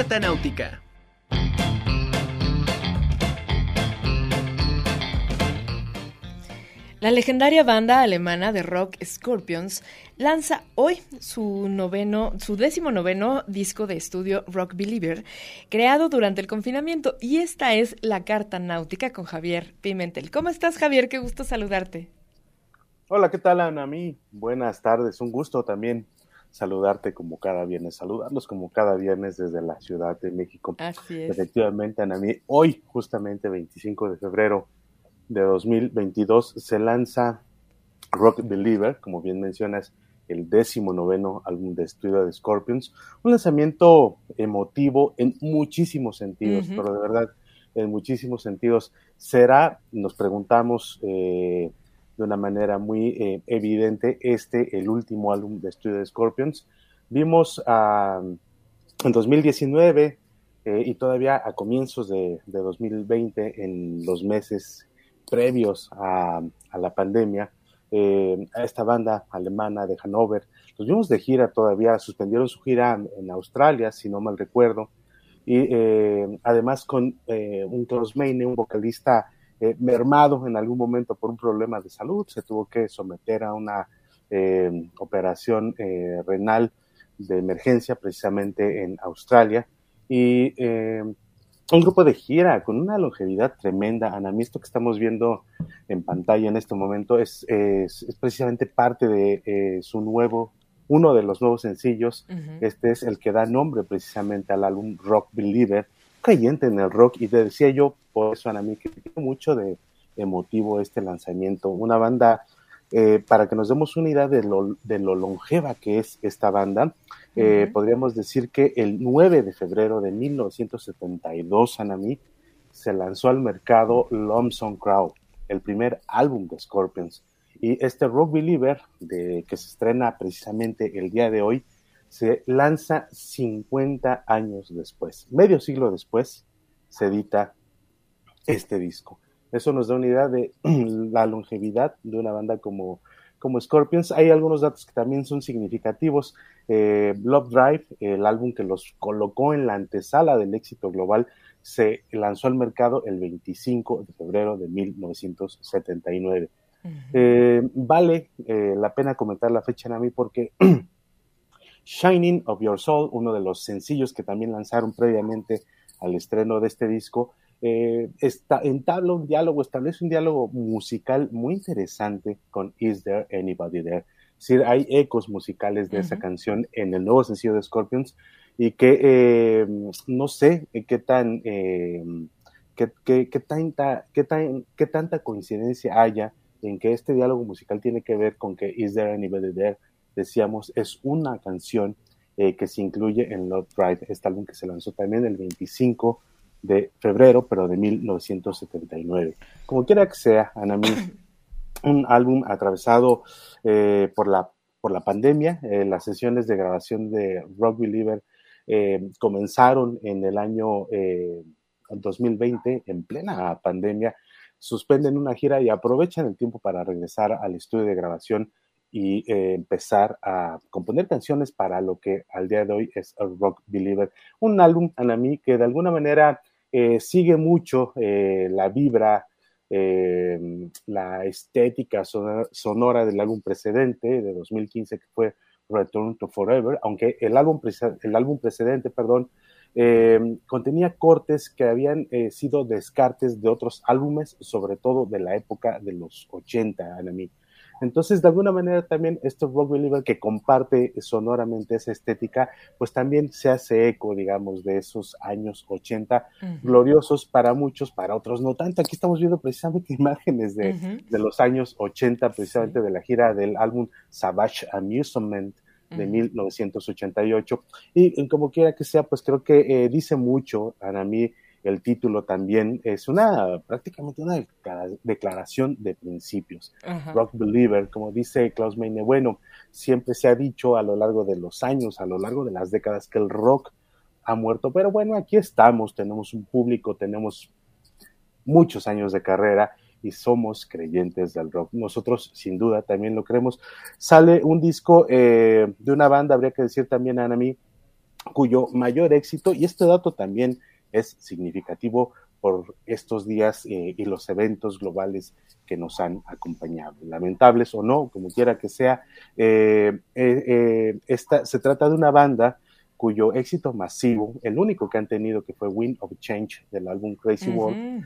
Carta Náutica. La legendaria banda alemana de rock Scorpions lanza hoy su noveno, su décimo noveno disco de estudio Rock Believer, creado durante el confinamiento. Y esta es la carta náutica con Javier Pimentel. ¿Cómo estás, Javier? Qué gusto saludarte. Hola, ¿qué tal, Ana? mí, buenas tardes. Un gusto también saludarte como cada viernes, saludarlos como cada viernes desde la Ciudad de México. Así es. Efectivamente, Ana, mí, hoy, justamente 25 de febrero, de 2022 se lanza Rock Believer, como bien mencionas, el décimo noveno álbum de estudio de Scorpions. Un lanzamiento emotivo en muchísimos sentidos, pero de verdad, en muchísimos sentidos. ¿Será, nos preguntamos eh, de una manera muy eh, evidente, este el último álbum de estudio de Scorpions? Vimos en 2019 eh, y todavía a comienzos de, de 2020, en los meses previos a, la pandemia, eh, a esta banda alemana de Hannover. Los vimos de gira todavía, suspendieron su gira en Australia, si no mal recuerdo, y además con un Klaus Meine, un vocalista mermado en algún momento por un problema de salud, se tuvo que someter a una operación renal de emergencia precisamente en Australia. Y un grupo de gira con una longevidad tremenda. Ana, esto que estamos viendo en pantalla en este momento es, es, precisamente parte de eh, su nuevo, uno de los nuevos sencillos. Este es el que da nombre precisamente al álbum Rock Believer, creyente en el rock. Y te decía yo, por eso, Ana, que tiene mucho de emotivo este lanzamiento. Una banda eh, para que nos demos una idea de lo, de lo longeva que es esta banda, eh, podríamos decir que el 9 de febrero de 1972, Anami, se lanzó al mercado Lonesome Crow, el primer álbum de Scorpions. Y este Rock Believer, de, que se estrena precisamente el día de hoy, se lanza 50 años después. Medio siglo después se edita este disco. Eso nos da una idea de la longevidad de una banda como, como Scorpions. Hay algunos datos que también son significativos. Eh, Love Drive, el álbum que los colocó en la antesala del éxito global, se lanzó al mercado el 25 de febrero de 1979. Eh, vale eh, la pena comentar la fecha en mí porque Shining of Your Soul, uno de los sencillos que también lanzaron previamente al estreno de este disco, eh, está, entabla un diálogo, establece un diálogo musical muy interesante con Is There Anybody There? Es decir, hay ecos musicales de esa canción en el nuevo sencillo de Scorpions y que eh, no sé qué tan, eh, qué, qué, qué, tanta, qué, tan, qué tanta coincidencia haya en que este diálogo musical tiene que ver con que Is There Anybody There? Decíamos, es una canción eh, que se incluye en Love Drive, este álbum que se lanzó también el 25 de febrero, pero de 1979. Como quiera que sea, Anami, un álbum atravesado eh, por, la, por la pandemia. Eh, las sesiones de grabación de Rock Believer comenzaron en el año 2020, en plena pandemia. Suspenden una gira y aprovechan el tiempo para regresar al estudio de grabación y empezar a componer canciones para lo que al día de hoy es Rock Believer. Un álbum, Anami, que de alguna manera eh, sigue mucho eh, la vibra, eh, la estética sonora, del álbum precedente de 2015 que fue Return to Forever, aunque el álbum, el álbum precedente, perdón, contenía cortes que habían sido descartes de otros álbumes, sobre todo de la época de los 80, Anami. Entonces, de alguna manera también este Rock Believer que comparte sonoramente esa estética, pues también se hace eco, digamos, de esos años 80, gloriosos para muchos, para otros no tanto. Aquí estamos viendo precisamente imágenes de, de los años 80, precisamente de la gira del álbum Savage Amusement de 1988. Y, como quiera que sea, pues creo que eh, dice mucho, para mí, el título también es una prácticamente una declaración de principios. Rock Believer, como dice Klaus Meine, bueno, siempre se ha dicho a lo largo de los años, a lo largo de las décadas, que el rock ha muerto, pero bueno, aquí estamos, tenemos un público, tenemos muchos años de carrera y somos creyentes del rock. Nosotros, sin duda, también lo creemos. Sale un disco eh, de una banda, habría que decir también, Anami, cuyo mayor éxito, y este dato también es significativo por estos días eh, y los eventos globales que nos han acompañado. Lamentables o no, como quiera que sea, eh, eh, esta, se trata de una banda cuyo éxito masivo, el único que han tenido, que fue Wind of Change del álbum Crazy World,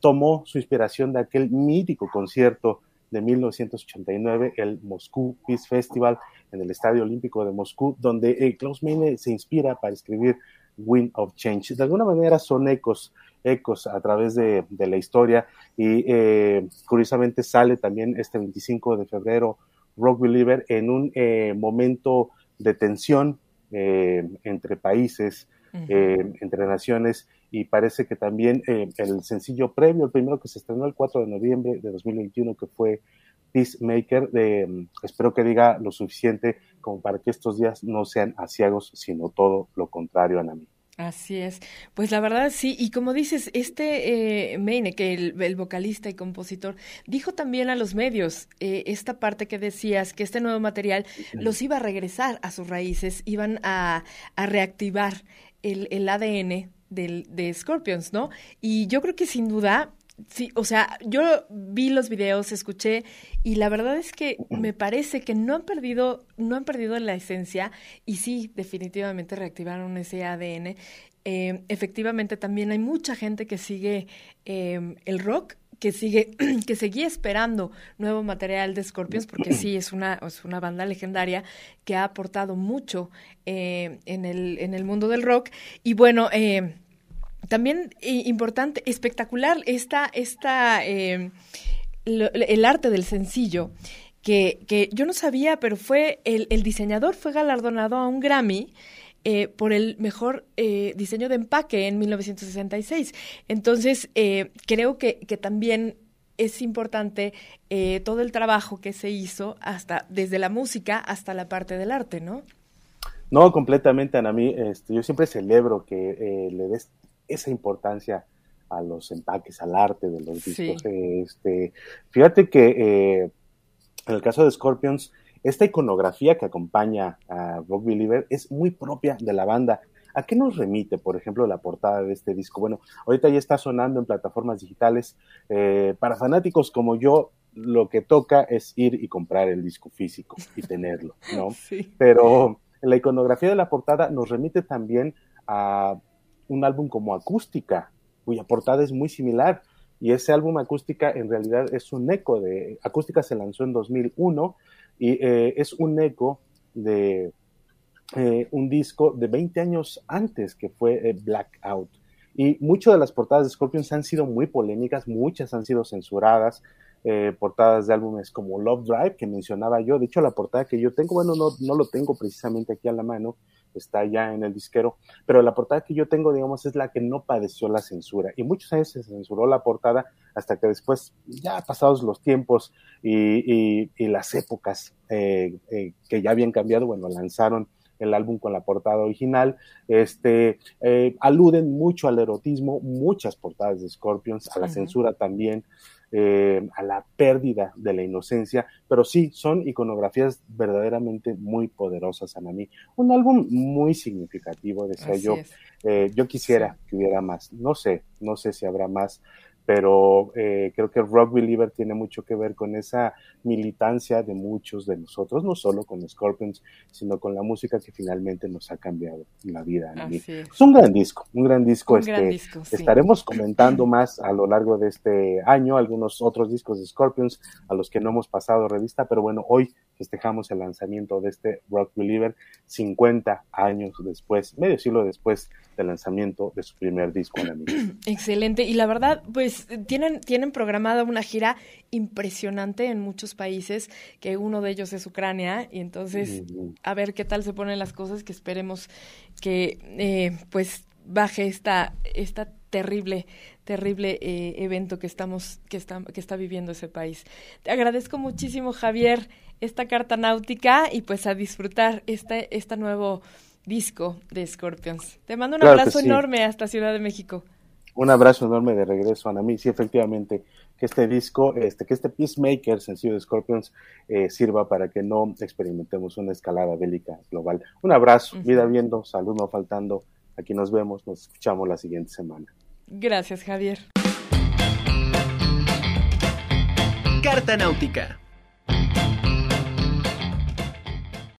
tomó su inspiración de aquel mítico concierto de 1989, el Moscú Peace Festival en el Estadio Olímpico de Moscú, donde Klaus Meine se inspira para escribir Wind of Change. De alguna manera son ecos, ecos a través de, la historia y eh, curiosamente sale también este 25 de febrero Rock Believer en un eh, momento de tensión eh, entre países, entre naciones y parece que también el sencillo previo, el primero que se estrenó el 4 de noviembre de 2021 que fue Peacemaker, espero que diga lo suficiente como para que estos días no sean asiagos, sino todo lo contrario, Anami. Así es. Pues la verdad sí, y como dices, este eh, Meine, que el, vocalista y compositor, dijo también a los medios eh, esta parte que decías, que este nuevo material los iba a regresar a sus raíces, iban a, a reactivar el, el ADN del, de Scorpions, ¿no? Y yo creo que sin duda Sí, o sea, yo vi los videos, escuché y la verdad es que me parece que no han perdido, no han perdido la esencia y sí, definitivamente reactivaron ese ADN. Eh, efectivamente, también hay mucha gente que sigue eh, el rock que sigue que seguía esperando nuevo material de Scorpions porque sí es una es una banda legendaria que ha aportado mucho eh, en el en el mundo del rock y bueno eh, también importante, espectacular, esta, esta, em, el arte del sencillo, que, yo no sabía, pero fue el, el diseñador fue galardonado a un Grammy. Eh, por el mejor eh, diseño de empaque en 1966. Entonces, eh, creo que, también es importante todo el trabajo que se hizo hasta desde la música hasta la parte del arte, ¿no? No, completamente, Ana. mí, este, yo siempre celebro que le des esa importancia a los empaques, al arte de los discos. Este, fíjate que eh, en el caso de Scorpions, esta iconografía que acompaña a Rock Believer es muy propia de la banda. ¿A qué nos remite, por ejemplo, la portada de este disco? Bueno, ahorita ya está sonando en plataformas digitales. Eh, para fanáticos como yo, lo que toca es ir y comprar el disco físico y tenerlo, ¿no? Pero la iconografía de la portada nos remite también a un álbum como Acústica, cuya portada es muy similar. Y ese álbum Acústica en realidad es un eco de... Acústica se lanzó en 2001 y eh, es un eco de eh, un disco de 20 años antes que fue eh, Blackout. Y muchas de las portadas de Scorpions han sido muy polémicas, muchas han sido censuradas. portadas de álbumes como Love Drive, que mencionaba yo. De hecho, la portada que yo tengo, bueno, no, no lo tengo precisamente aquí a la mano, está ya en el disquero, pero la portada que yo tengo, digamos, es la que no padeció la censura. Y muchos años se censuró la portada hasta que después, ya pasados los tiempos y, las épocas eh, eh, que ya habían cambiado, bueno, lanzaron el álbum con la portada original, este, eh, aluden mucho al erotismo, muchas portadas de Scorpions, a la censura también, eh, a la pérdida de la inocencia, pero sí, son iconografías verdaderamente muy poderosas, a mí. Un álbum muy significativo, decía yo. Eh, yo quisiera que hubiera más. No sé, no sé si habrá más, pero eh, creo que Rock Believer tiene mucho que ver con esa militancia de muchos de nosotros, no solo con Scorpions, sino con la música que finalmente nos ha cambiado la vida. Es. un gran disco, un gran disco. este, Estaremos comentando más a lo largo de este año algunos otros discos de Scorpions a los que no hemos pasado revista, pero bueno, hoy festejamos el lanzamiento de este Rock Believer 50 años después, medio siglo después del lanzamiento de su primer disco en Excelente, y la verdad, pues tienen, tienen programada una gira impresionante en muchos países, que uno de ellos es Ucrania, y entonces a ver qué tal se ponen las cosas, que esperemos que eh, pues baje esta, esta terrible, terrible eh, evento que estamos, que está, que está viviendo ese país. Te agradezco muchísimo, Javier, esta carta náutica y pues a disfrutar este, este nuevo disco de Scorpions. Te mando un abrazo enorme hasta Ciudad de México. Un abrazo enorme de regreso, Ana. Sí, efectivamente, que este disco, este, que este Peacemaker, sencillo de Scorpions, eh, sirva para que no experimentemos una escalada bélica global. Un abrazo, vida viendo, salud no faltando. Aquí nos vemos, nos escuchamos la siguiente semana. Gracias, Javier. Carta Náutica.